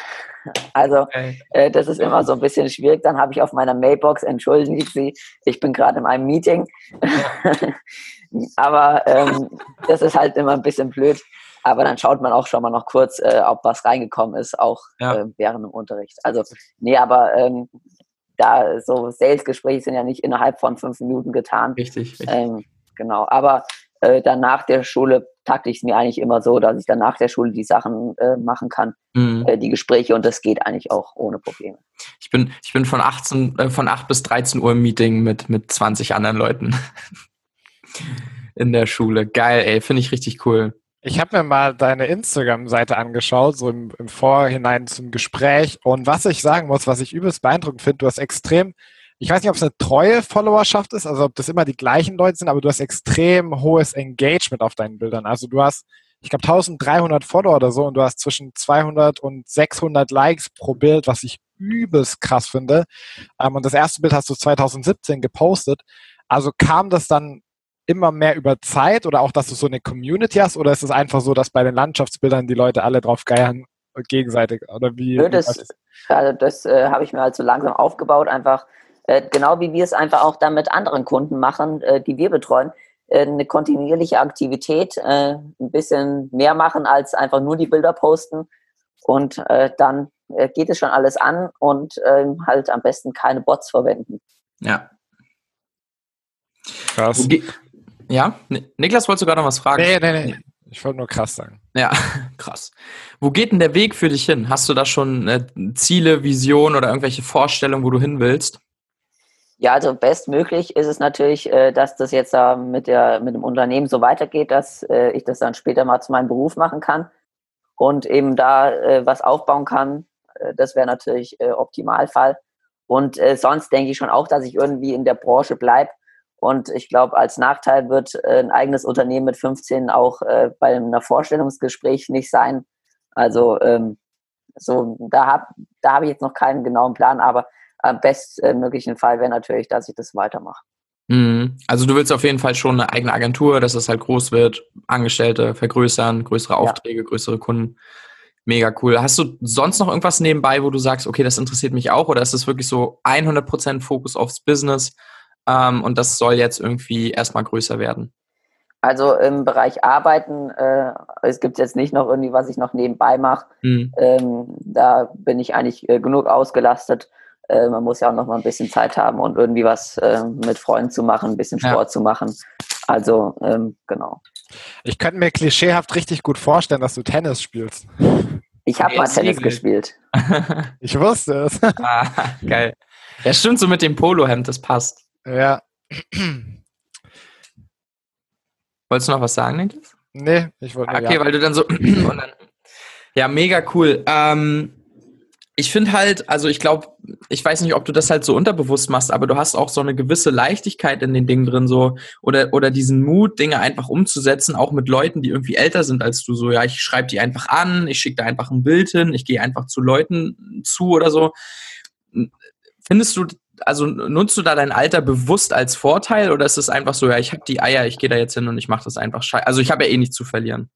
Speaker 3: also. Äh, das ist immer so ein bisschen schwierig. Dann habe ich auf meiner Mailbox, entschuldigen Sie, ich bin gerade in einem Meeting. Aber ähm, das ist halt immer ein bisschen blöd. Aber dann schaut man auch schon mal noch kurz, äh, ob was reingekommen ist, auch ja. äh, während dem Unterricht. Also, nee, aber ähm, da so Sales-Gespräche sind ja nicht innerhalb von fünf Minuten getan.
Speaker 1: Richtig, richtig.
Speaker 3: Ähm, genau. Aber äh, dann nach der Schule takte ich es mir eigentlich immer so, dass ich dann nach der Schule die Sachen äh, machen kann, mhm. äh, die Gespräche und das geht eigentlich auch ohne Probleme.
Speaker 1: Ich bin, ich bin von 18, äh, von 8 bis 13 Uhr im Meeting mit, mit 20 anderen Leuten in der Schule. Geil, ey, finde ich richtig cool.
Speaker 2: Ich habe mir mal deine Instagram-Seite angeschaut, so im, im, Vorhinein zum Gespräch. Und was ich sagen muss, was ich übelst beeindruckend finde, du hast extrem, ich weiß nicht, ob es eine treue Followerschaft ist, also ob das immer die gleichen Leute sind, aber du hast extrem hohes Engagement auf deinen Bildern. Also du hast, ich glaube, 1300 Follower oder so und du hast zwischen 200 und 600 Likes pro Bild, was ich übelst krass finde. Ähm, und das erste Bild hast du 2017 gepostet. Also kam das dann immer mehr über Zeit oder auch, dass du so eine Community hast oder ist es einfach so, dass bei den Landschaftsbildern die Leute alle drauf geiern gegenseitig oder wie?
Speaker 3: Nö, das, also das äh, habe ich mir halt so langsam aufgebaut, einfach äh, genau wie wir es einfach auch dann mit anderen Kunden machen, äh, die wir betreuen. äh, eine kontinuierliche Aktivität, äh, ein bisschen mehr machen als einfach nur die Bilder posten. Und äh, dann äh, geht es schon alles an und ähm, halt am besten keine Bots verwenden.
Speaker 1: Ja.
Speaker 2: Krass.
Speaker 1: Ja, Niklas, wolltest du gerade noch was fragen?
Speaker 2: Nee, nee, nee. Ich wollte nur krass sagen.
Speaker 1: Ja, krass. Wo geht denn der Weg für dich hin? Hast du da schon äh, Ziele, Visionen oder irgendwelche Vorstellungen, wo du hin willst?
Speaker 3: Ja, also bestmöglich ist es natürlich, äh, dass das jetzt äh, mit, der, mit dem Unternehmen so weitergeht, dass äh, ich das dann später mal zu meinem Beruf machen kann und eben da äh, was aufbauen kann. Äh, das wäre natürlich äh, Optimalfall. Und sonst denke ich schon auch, dass ich irgendwie in der Branche bleibe, und ich glaube, als Nachteil wird äh, ein eigenes Unternehmen mit 15 auch äh, bei einem Vorstellungsgespräch nicht sein. Also ähm, so, da habe da hab ich jetzt noch keinen genauen Plan, aber am bestmöglichen Fall wäre natürlich, dass ich das weitermache.
Speaker 1: Mhm. Also du willst auf jeden Fall schon eine eigene Agentur, dass es halt groß wird, Angestellte vergrößern, größere Aufträge, ja. größere Kunden. Mega cool. Hast du sonst noch irgendwas nebenbei, wo du sagst, okay, das interessiert mich auch oder ist es wirklich so 100% Fokus aufs Business? Ähm, und das soll jetzt irgendwie erstmal größer werden?
Speaker 3: Also im Bereich Arbeiten, äh, es gibt jetzt nicht noch irgendwie, was ich noch nebenbei mache. Mhm. Ähm, da bin ich eigentlich äh, genug ausgelastet. Äh, man muss ja auch noch mal ein bisschen Zeit haben und irgendwie was äh, mit Freunden zu machen, ein bisschen Sport ja. zu machen. Also ähm, genau.
Speaker 2: Ich könnte mir klischeehaft richtig gut vorstellen, dass du Tennis spielst.
Speaker 3: Ich habe mal Tennis Siegel. gespielt.
Speaker 2: ich wusste es.
Speaker 1: ah, geil. Ja, stimmt so mit dem Polohemd, das passt.
Speaker 2: Ja.
Speaker 1: Wolltest du noch was sagen, Niklas?
Speaker 2: Nee, ich wollte
Speaker 1: Okay, ja. weil du dann so. dann, ja, mega cool. Ähm, ich finde halt, also ich glaube, ich weiß nicht, ob du das halt so unterbewusst machst, aber du hast auch so eine gewisse Leichtigkeit in den Dingen drin, so, oder, oder diesen Mut, Dinge einfach umzusetzen, auch mit Leuten, die irgendwie älter sind als du. So, ja, ich schreibe die einfach an, ich schicke da einfach ein Bild hin, ich gehe einfach zu Leuten zu oder so. Findest du also nutzt du da dein Alter bewusst als Vorteil oder ist es einfach so, ja, ich habe die Eier, ich gehe da jetzt hin und ich mache das einfach scheiße. Also ich habe ja eh nichts zu verlieren.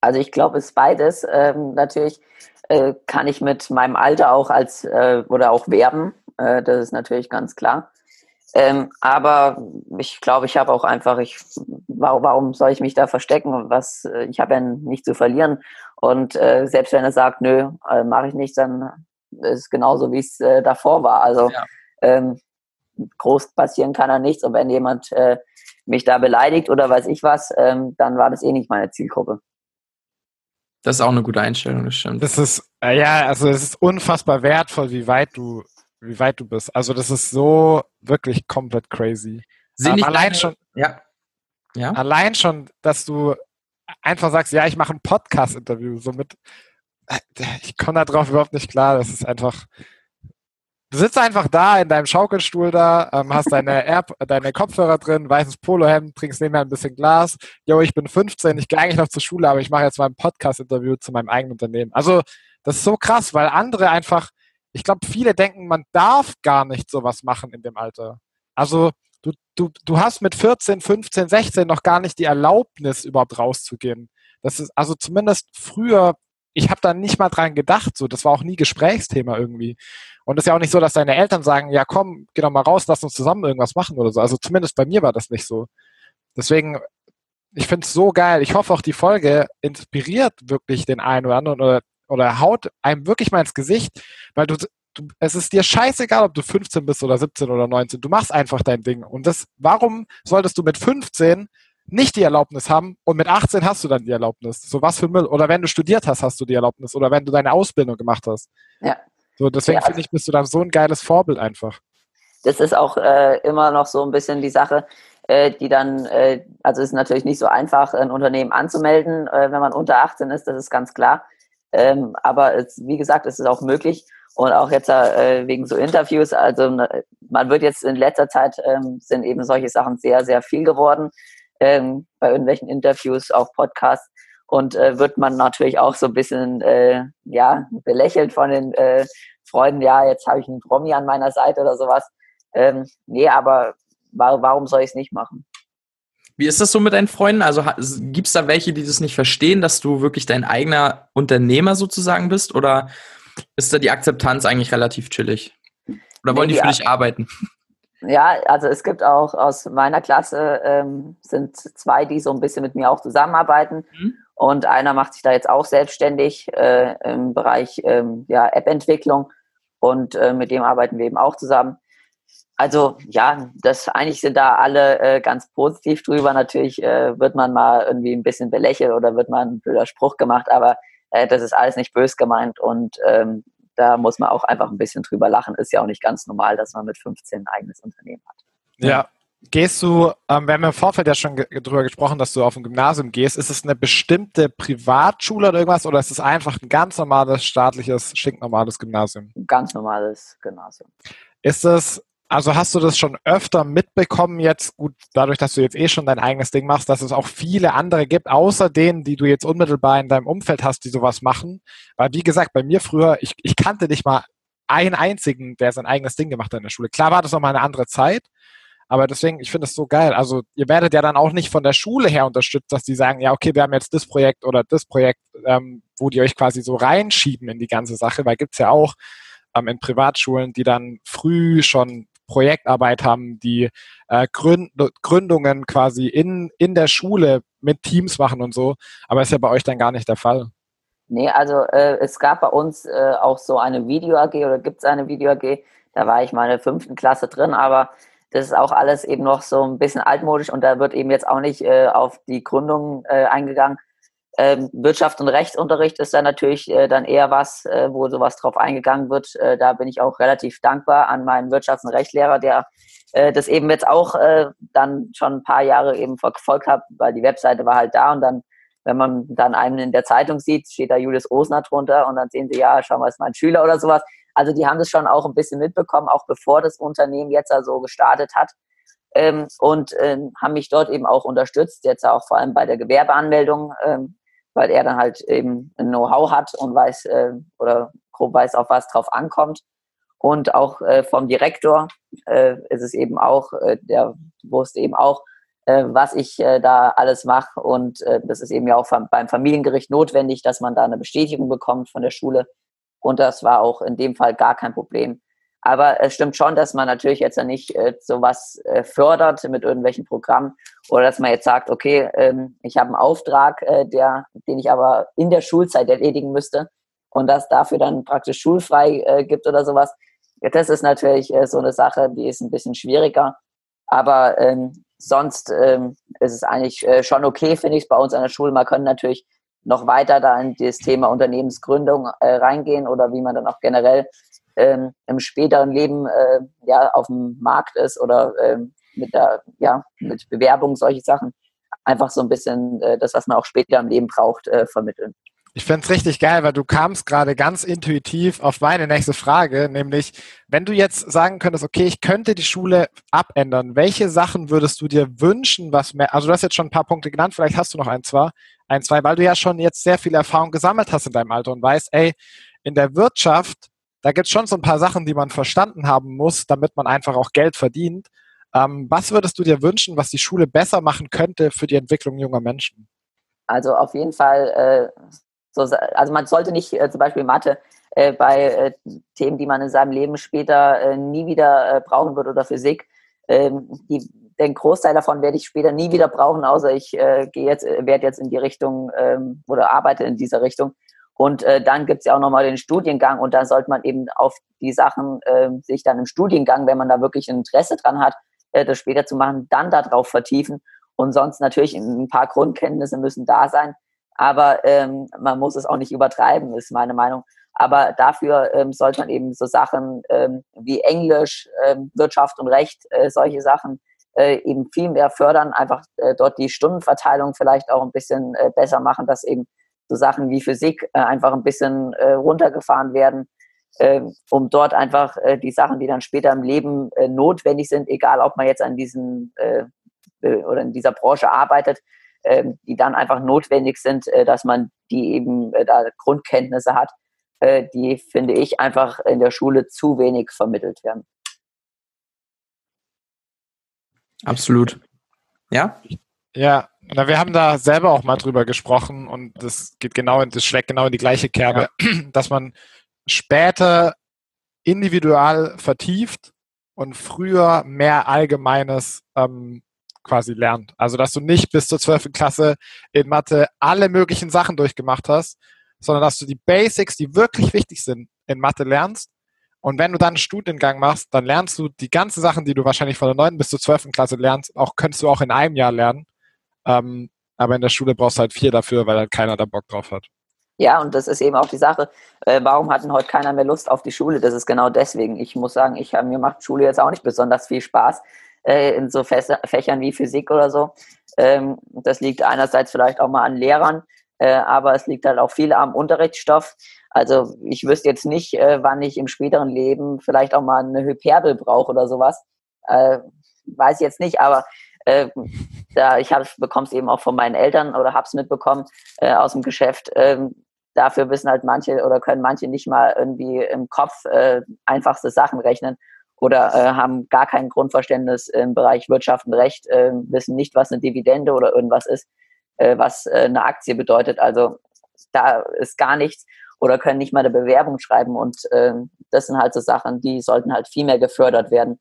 Speaker 3: Also ich glaube, es ist beides. Ähm, natürlich äh, kann ich mit meinem Alter auch als äh, oder auch werben. Äh, das ist natürlich ganz klar. Ähm, aber ich glaube, ich habe auch einfach, ich, warum, soll ich mich da verstecken? Was, äh, ich habe ja nichts zu verlieren. Und äh, selbst wenn er sagt, nö, äh, mache ich nicht, dann ist es genauso, wie es davor war. Also ja ähm, groß passieren kann da nichts. Und wenn jemand äh, mich da beleidigt oder weiß ich was, ähm, dann war das eh nicht meine Zielgruppe.
Speaker 1: Das ist auch eine gute Einstellung, das stimmt.
Speaker 2: Das ist, äh, ja, also es ist unfassbar wertvoll, wie weit du, wie weit du bist. Also das ist so wirklich komplett crazy.
Speaker 1: Ähm, allein schon, ja.
Speaker 2: ja. Allein schon, dass du einfach sagst, ja, ich mache ein Podcast-Interview, somit, äh, ich komme da drauf überhaupt nicht klar. Das ist einfach, Du sitzt einfach da in deinem Schaukelstuhl da, ähm, hast deine App, deine Kopfhörer drin, weißes Polohemd, trinkst nebenher ein bisschen Glas. Jo, ich bin 15, ich gehe eigentlich noch zur Schule, aber ich mache jetzt mal ein Podcast-Interview zu meinem eigenen Unternehmen. Also das ist so krass, weil andere einfach, ich glaube, viele denken, man darf gar nicht sowas machen in dem Alter. Also du, du, du hast mit 14, 15, 16 noch gar nicht die Erlaubnis, überhaupt rauszugehen. Das ist also zumindest früher ich habe da nicht mal dran gedacht, so das war auch nie Gesprächsthema irgendwie. Und es ist ja auch nicht so, dass deine Eltern sagen, ja komm, geh doch mal raus, lass uns zusammen irgendwas machen oder so. Also zumindest bei mir war das nicht so. Deswegen, ich finde es so geil. Ich hoffe auch, die Folge inspiriert wirklich den einen oder anderen oder, oder haut einem wirklich mal ins Gesicht, weil du, du, es ist dir scheißegal, ob du 15 bist oder 17 oder 19. Du machst einfach dein Ding. Und das, warum solltest du mit 15 nicht die Erlaubnis haben und mit 18 hast du dann die Erlaubnis. So was für Müll. Oder wenn du studiert hast, hast du die Erlaubnis. Oder wenn du deine Ausbildung gemacht hast.
Speaker 3: Ja.
Speaker 2: So, deswegen ja. finde ich, bist du dann so ein geiles Vorbild einfach.
Speaker 3: Das ist auch äh, immer noch so ein bisschen die Sache, äh, die dann, äh, also es ist natürlich nicht so einfach, ein Unternehmen anzumelden, äh, wenn man unter 18 ist, das ist ganz klar. Ähm, aber es, wie gesagt, es ist auch möglich. Und auch jetzt äh, wegen so Interviews, also ne, man wird jetzt in letzter Zeit ähm, sind eben solche Sachen sehr, sehr viel geworden ähm, bei irgendwelchen Interviews, auch Podcasts. Und äh, wird man natürlich auch so ein bisschen äh, ja, belächelt von den äh, Freunden, ja, jetzt habe ich einen Promi an meiner Seite oder sowas. Ähm, nee, aber warum soll ich es nicht machen?
Speaker 1: Wie ist das so mit deinen Freunden? Also gibt es da welche, die das nicht verstehen, dass du wirklich dein eigener Unternehmer sozusagen bist? Oder ist da die Akzeptanz eigentlich relativ chillig? Oder wollen nee, die für dich arbeiten?
Speaker 3: Ja, also es gibt auch aus meiner Klasse ähm, sind zwei, die so ein bisschen mit mir auch zusammenarbeiten. Mhm. Und einer macht sich da jetzt auch selbstständig äh, im Bereich ähm, ja, App-Entwicklung. Und äh, mit dem arbeiten wir eben auch zusammen. Also ja, das eigentlich sind da alle äh, ganz positiv drüber. Natürlich äh, wird man mal irgendwie ein bisschen belächelt oder wird mal ein blöder Spruch gemacht, aber äh, das ist alles nicht bös gemeint und ähm, da muss man auch einfach ein bisschen drüber lachen. Ist ja auch nicht ganz normal, dass man mit 15 ein eigenes Unternehmen hat.
Speaker 2: Ja. Gehst du, ähm, wir haben im Vorfeld ja schon drüber gesprochen, dass du auf ein Gymnasium gehst. Ist es eine bestimmte Privatschule oder irgendwas oder ist es einfach ein ganz normales, staatliches, stinknormales Gymnasium?
Speaker 3: Ein ganz normales Gymnasium.
Speaker 2: Ist es also hast du das schon öfter mitbekommen jetzt, gut, dadurch, dass du jetzt eh schon dein eigenes Ding machst, dass es auch viele andere gibt, außer denen, die du jetzt unmittelbar in deinem Umfeld hast, die sowas machen? Weil, wie gesagt, bei mir früher, ich, ich kannte nicht mal einen einzigen, der sein eigenes Ding gemacht hat in der Schule. Klar war das noch mal eine andere Zeit, aber deswegen, ich finde es so geil. Also ihr werdet ja dann auch nicht von der Schule her unterstützt, dass die sagen, ja, okay, wir haben jetzt das Projekt oder das Projekt, ähm, wo die euch quasi so reinschieben in die ganze Sache, weil gibt's ja auch ähm, in Privatschulen, die dann früh schon Projektarbeit haben, die äh, Gründ Gründungen quasi in, in der Schule mit Teams machen und so. Aber ist ja bei euch dann gar nicht der Fall.
Speaker 3: Nee, also äh, es gab bei uns äh, auch so eine Video-AG oder gibt es eine Video-AG. Da war ich mal in der fünften Klasse drin, aber das ist auch alles eben noch so ein bisschen altmodisch und da wird eben jetzt auch nicht äh, auf die Gründung äh, eingegangen. Ähm, Wirtschaft und Rechtsunterricht ist da natürlich äh, dann eher was, äh, wo sowas drauf eingegangen wird. Äh, da bin ich auch relativ dankbar an meinen Wirtschafts- und Rechtslehrer, der das eben jetzt auch dann schon ein paar Jahre eben verfolgt hat, weil die Webseite war halt da und dann, wenn man dann einen in der Zeitung sieht, steht da Julius Osner drunter und dann sehen sie, ja, schau mal, ist mein Schüler oder sowas. Also die haben das schon auch ein bisschen mitbekommen, auch bevor das Unternehmen jetzt also gestartet hat. Ähm, und ähm, haben mich dort eben auch unterstützt, jetzt auch vor allem bei der Gewerbeanmeldung, ähm, weil er dann halt eben ein Know-how hat und weiß äh, oder grob weiß, auf was drauf ankommt. Und auch äh, vom Direktor äh, ist es eben auch, äh, der wusste eben auch, äh, was ich äh, da alles mache. Und das ist eben ja auch beim Familiengericht notwendig, dass man da eine Bestätigung bekommt von der Schule. Und das war auch in dem Fall gar kein Problem. Aber es stimmt schon, dass man natürlich jetzt ja nicht äh, sowas äh, fördert mit irgendwelchen Programmen oder dass man jetzt sagt, okay, ähm, ich habe einen Auftrag, äh, der, den ich aber in der Schulzeit erledigen müsste und das dafür dann praktisch schulfrei äh, gibt oder sowas. Das ist natürlich äh, so eine Sache, die ist ein bisschen schwieriger. Aber ähm, sonst ähm, ist es eigentlich äh, schon okay, finde ich, bei uns an der Schule. Man kann natürlich noch weiter da in das Thema Unternehmensgründung äh, reingehen oder wie man dann auch generell ähm, im späteren Leben äh, ja auf dem Markt ist oder ähm, mit der ja mit Bewerbung solche Sachen einfach so ein bisschen äh, das was man auch später im Leben braucht äh, vermitteln.
Speaker 2: Ich finde es richtig geil, weil du kamst gerade ganz intuitiv auf meine nächste Frage, nämlich wenn du jetzt sagen könntest, okay, ich könnte die Schule abändern, welche Sachen würdest du dir wünschen, was mehr, also du hast jetzt schon ein paar Punkte genannt, vielleicht hast du noch ein, zwei, ein, zwei, weil du ja schon jetzt sehr viel Erfahrung gesammelt hast in deinem Alter und weißt, ey, in der Wirtschaft da gibt es schon so ein paar Sachen, die man verstanden haben muss, damit man einfach auch Geld verdient. Ähm, was würdest du dir wünschen, was die Schule besser machen könnte für die Entwicklung junger Menschen?
Speaker 3: Also auf jeden Fall, äh, so, also man sollte nicht äh, zum Beispiel Mathe äh, bei äh, Themen, die man in seinem Leben später äh, nie wieder äh, brauchen wird oder Physik. Ähm, die, den Großteil davon werde ich später nie wieder brauchen, außer ich gehe jetzt, werde jetzt in die Richtung ähm, oder arbeite in dieser Richtung. Und äh, dann gibt es ja auch nochmal den Studiengang und da sollte man eben auf die Sachen äh, sich dann im Studiengang, wenn man da wirklich ein Interesse dran hat, äh, das später zu machen, dann darauf vertiefen. Und sonst natürlich ein paar Grundkenntnisse müssen da sein. Aber ähm, man muss es auch nicht übertreiben, ist meine Meinung. Aber dafür ähm, sollte man eben so Sachen ähm, wie Englisch, ähm, Wirtschaft und Recht, äh, solche Sachen äh, eben viel mehr fördern, einfach äh, dort die Stundenverteilung vielleicht auch ein bisschen äh, besser machen, dass eben so Sachen wie Physik äh, einfach ein bisschen äh, runtergefahren werden, äh, um dort einfach äh, die Sachen, die dann später im Leben äh, notwendig sind, egal ob man jetzt an diesen äh, oder in dieser Branche arbeitet, ähm, die dann einfach notwendig sind, dass man die eben da Grundkenntnisse hat, die finde ich einfach in der Schule zu wenig vermittelt werden.
Speaker 1: Absolut. Ja?
Speaker 2: Ja, na, wir haben da selber auch mal drüber gesprochen und das geht genau in, das schlägt genau in die gleiche Kerbe, ja. dass man später individual vertieft und früher mehr Allgemeines ähm, quasi lernt. Also dass du nicht bis zur 12. Klasse in Mathe alle möglichen Sachen durchgemacht hast, sondern dass du die Basics, die wirklich wichtig sind, in Mathe lernst. Und wenn du dann einen Studiengang machst, dann lernst du die ganzen Sachen, die du wahrscheinlich von der 9. bis zur 12. Klasse lernst, auch könntest du auch in einem Jahr lernen. Ähm, aber in der Schule brauchst du halt vier dafür, weil halt keiner da Bock drauf hat.
Speaker 3: Ja, und das ist eben auch die Sache, äh, warum hat denn heute keiner mehr Lust auf die Schule? Das ist genau deswegen. Ich muss sagen, ich, mir macht Schule jetzt auch nicht besonders viel Spaß äh, in so Fächern wie Physik oder so. Ähm, das liegt einerseits vielleicht auch mal an Lehrern, äh, aber es liegt halt auch viel am Unterrichtsstoff. Also ich wüsste jetzt nicht, äh, wann ich im späteren Leben vielleicht auch mal eine Hyperbel brauche oder sowas. Äh, weiß ich jetzt nicht, aber äh, da ich bekomme es eben auch von meinen Eltern oder habe es mitbekommen äh, aus dem Geschäft. Ähm, dafür wissen halt manche oder können manche nicht mal irgendwie im Kopf äh, einfachste Sachen rechnen oder äh, haben gar kein Grundverständnis im Bereich Wirtschaft und Recht, äh, wissen nicht, was eine Dividende oder irgendwas ist, äh, was äh, eine Aktie bedeutet. Also da ist gar nichts oder können nicht mal eine Bewerbung schreiben und äh, das sind halt so Sachen, die sollten halt viel mehr gefördert werden,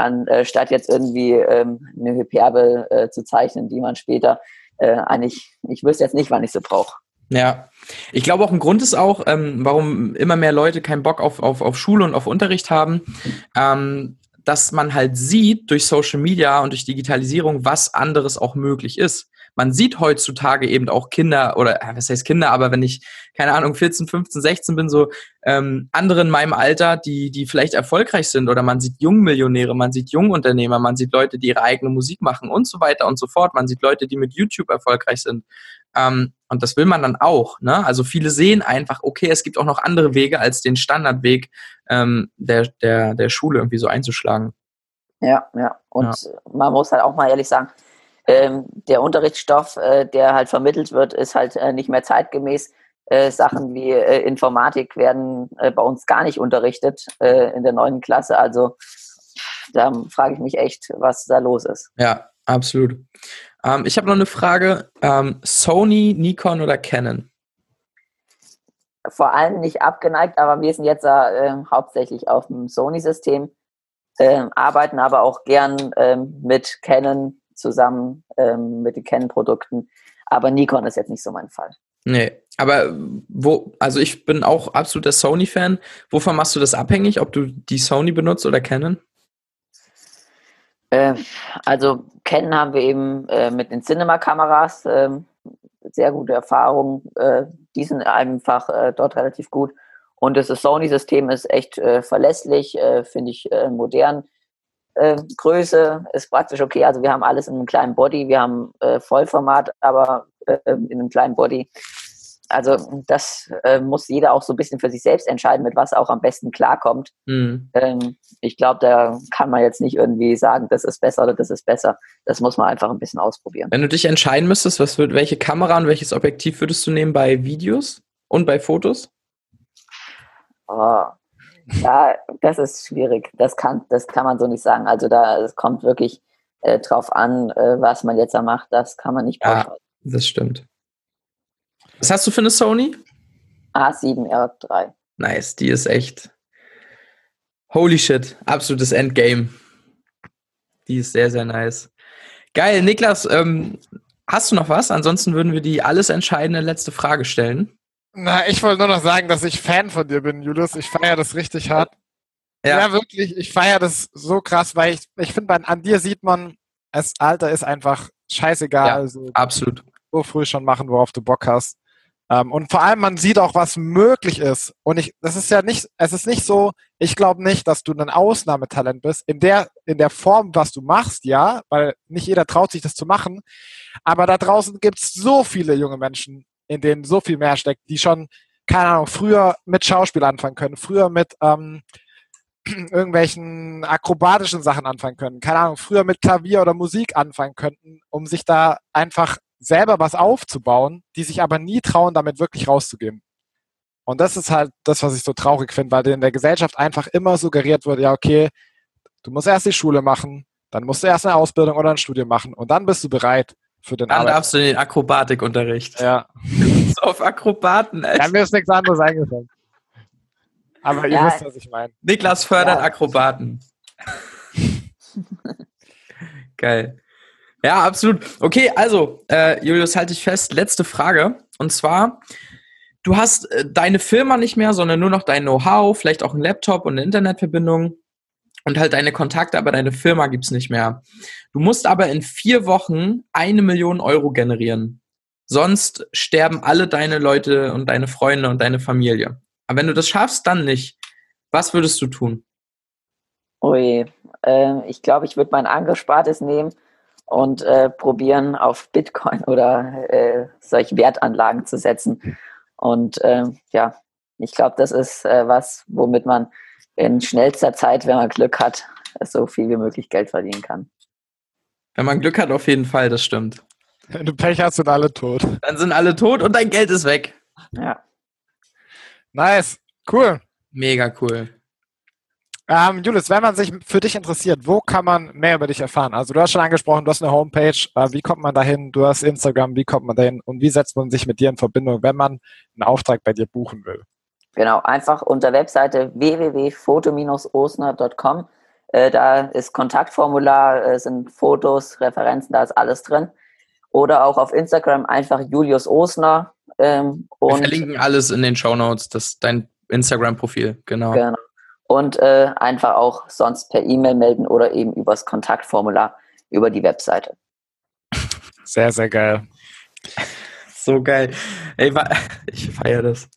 Speaker 3: anstatt äh, jetzt irgendwie ähm, eine Hyperbel äh, zu zeichnen, die man später äh, eigentlich, ich wüsste jetzt nicht, wann ich sie brauche.
Speaker 1: Ja, ich glaube auch ein Grund ist auch, ähm, warum immer mehr Leute keinen Bock auf, auf, auf Schule und auf Unterricht haben, ähm, dass man halt sieht durch Social Media und durch Digitalisierung, was anderes auch möglich ist man sieht heutzutage eben auch Kinder oder was heißt Kinder, aber wenn ich, keine Ahnung, 14, 15, 16 bin, so ähm, andere in meinem Alter, die, die vielleicht erfolgreich sind oder man sieht Jungmillionäre, man sieht Jungunternehmer, man sieht Leute, die ihre eigene Musik machen und so weiter und so fort. Man sieht Leute, die mit YouTube erfolgreich sind. Ähm, und das will man dann auch. Ne? Also viele sehen einfach, okay, es gibt auch noch andere Wege als den Standardweg ähm, der, der, der Schule irgendwie so einzuschlagen.
Speaker 3: Ja, ja. Und ja. man muss halt auch mal ehrlich sagen, ähm, der Unterrichtsstoff, äh, der halt vermittelt wird, ist halt äh, nicht mehr zeitgemäß. Äh, Sachen wie äh, Informatik werden äh, bei uns gar nicht unterrichtet äh, in der neunten Klasse. Also da frage ich mich echt, was da los ist.
Speaker 1: Ja, absolut. Ähm, ich habe noch eine Frage. Ähm, Sony, Nikon oder Canon?
Speaker 3: Vor allem nicht abgeneigt, aber wir sind jetzt hauptsächlich auf dem Sony-System, ähm, arbeiten aber auch gern ähm, mit Canon zusammen ähm, mit den Canon-Produkten. Aber Nikon ist jetzt nicht so mein Fall.
Speaker 1: Nee, aber wo, also ich bin auch absoluter Sony-Fan. Wovon machst du das abhängig, ob du die Sony benutzt oder Canon?
Speaker 3: Äh, also Canon haben wir eben äh, mit den Cinema-Kameras äh, sehr gute Erfahrungen. Äh, die sind einfach äh, dort relativ gut. Und das Sony-System ist echt äh, verlässlich, finde ich modern äh, Größe ist praktisch okay. Also wir haben alles in einem kleinen Body, wir haben äh, Vollformat, aber äh, in einem kleinen Body. Also das äh, muss jeder auch so ein bisschen für sich selbst entscheiden, mit was auch am besten klarkommt. Mhm. Ähm, ich glaube, da kann man jetzt nicht irgendwie sagen, das ist besser oder das ist besser. Das muss man einfach ein bisschen ausprobieren.
Speaker 1: Wenn du dich entscheiden müsstest, was wird, welche Kamera und welches Objektiv würdest du nehmen bei Videos und bei Fotos?
Speaker 3: Oh, ja, das ist schwierig. Das kann, das kann man so nicht sagen. Also da kommt wirklich äh, drauf an, äh, was man jetzt da macht. Das kann man nicht
Speaker 1: pauschal. Ja, das stimmt. Was hast du für eine Sony?
Speaker 3: A7R3.
Speaker 1: Nice, die ist echt. Holy shit, absolutes Endgame. Die ist sehr, sehr nice. Geil, Niklas, ähm, hast du noch was? Ansonsten würden wir die alles entscheidende letzte Frage stellen.
Speaker 2: Na, ich wollte nur noch sagen, dass ich Fan von dir bin, Julius. Ich feiere das richtig hart. Ja, ja wirklich. Ich feiere das so krass, weil ich, ich finde, an dir sieht man, das Alter ist einfach scheißegal. Ja,
Speaker 1: also, absolut.
Speaker 2: So früh schon machen, worauf du Bock hast. Um, ähm, und vor allem, man sieht auch, was möglich ist. Und ich, das ist ja nicht, es ist nicht so, ich glaube nicht, dass du ein Ausnahmetalent bist. In der, in der Form, was du machst, ja, weil nicht jeder traut sich das zu machen. Aber da draußen gibt es so viele junge Menschen, in denen so viel mehr steckt, die schon, keine Ahnung, früher mit Schauspiel anfangen können, früher mit ähm, irgendwelchen akrobatischen Sachen anfangen können, keine Ahnung, früher mit Klavier oder Musik anfangen könnten, um sich da einfach selber was aufzubauen, die sich aber nie trauen, damit wirklich rauszugehen. Und das ist halt das, was ich so traurig finde, weil in der Gesellschaft einfach immer suggeriert wird, ja, okay, du musst erst die Schule machen, dann musst du erst eine Ausbildung oder ein Studium machen und dann bist du bereit für den
Speaker 1: Dann Arbeit. darfst du den Akrobatikunterricht.
Speaker 2: Ja.
Speaker 1: so auf Akrobaten,
Speaker 2: echt. Ja, mir ist nichts anderes eingefallen. Aber ihr ja. wisst, was ich meine.
Speaker 1: Niklas fördert ja. Akrobaten. Geil. Ja, absolut. Okay, also, äh, Julius, halte ich fest. Letzte Frage. Und zwar, du hast äh, deine Firma nicht mehr, sondern nur noch dein Know-how, vielleicht auch ein Laptop und eine Internetverbindung und halt deine Kontakte, aber deine Firma gibt's nicht mehr. Du musst aber in vier Wochen eine Million Euro generieren. Sonst sterben alle deine Leute und deine Freunde und deine Familie. Aber wenn du das schaffst, dann nicht. Was würdest du tun?
Speaker 3: Ui, äh, ich glaube, ich würde mein Angespartes nehmen und äh, probieren, auf Bitcoin oder äh, solche Wertanlagen zu setzen. Und äh, ja, ich glaube, das ist äh, was, womit man in schnellster Zeit, wenn man Glück hat, so viel wie möglich Geld verdienen kann.
Speaker 1: Wenn man Glück hat, auf jeden Fall, das stimmt.
Speaker 2: Wenn du Pech hast, sind alle tot.
Speaker 1: Dann sind alle tot und dein Geld ist weg.
Speaker 3: Ja.
Speaker 2: Nice, cool.
Speaker 1: Mega cool.
Speaker 2: Ähm, Julius, wenn man sich für dich interessiert, wo kann man mehr über dich erfahren? Also du hast schon angesprochen, du hast eine Homepage. Äh, wie kommt man dahin? Du hast Instagram. Wie kommt man dahin? Und wie setzt man sich mit dir in Verbindung, wenn man einen Auftrag bei dir buchen will?
Speaker 3: Genau, einfach unter Webseite www.foto-osner.com. Äh, da ist Kontaktformular, äh, sind Fotos, Referenzen, da ist alles drin. Oder auch auf Instagram einfach Julius Osner.
Speaker 1: Ähm, Wir verlinken alles in den Show Notes, das dein Instagram-Profil, genau. genau.
Speaker 3: Und äh, einfach auch sonst per E-Mail melden oder eben übers Kontaktformular über die Webseite.
Speaker 2: Sehr, sehr geil.
Speaker 1: So geil. Ey, ich feiere das.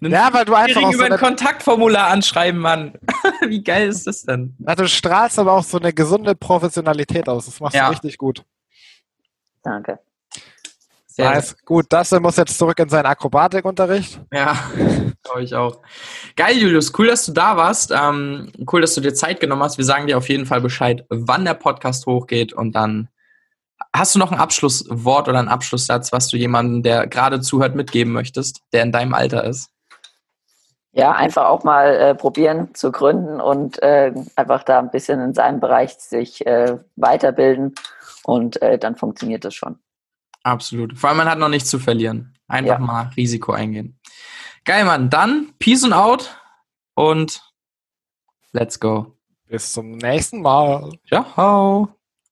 Speaker 2: Ja, weil du einfach
Speaker 1: auch über so ein Kontaktformular anschreiben, Mann. Wie geil ist das denn?
Speaker 2: Ja, du strahlst aber auch so eine gesunde Professionalität aus. Das machst ja. du richtig gut.
Speaker 3: Danke.
Speaker 2: Sehr nice. Gut, Dustin muss jetzt zurück in seinen Akrobatikunterricht.
Speaker 1: Ja, glaube ich auch. Geil, Julius. Cool, dass du da warst. Ähm, cool, dass du dir Zeit genommen hast. Wir sagen dir auf jeden Fall Bescheid, wann der Podcast hochgeht und dann Hast du noch ein Abschlusswort oder einen Abschlusssatz, was du jemandem, der gerade zuhört, mitgeben möchtest, der in deinem Alter ist?
Speaker 3: Ja, einfach auch mal äh, probieren zu gründen und äh, einfach da ein bisschen in seinem Bereich sich äh, weiterbilden und äh, dann funktioniert das schon.
Speaker 1: Absolut. Vor allem, man hat noch nichts zu verlieren. Einfach ja. mal Risiko eingehen. Geil, Mann. Dann Peace and Out und let's go.
Speaker 2: Bis zum nächsten Mal.
Speaker 1: Ciao.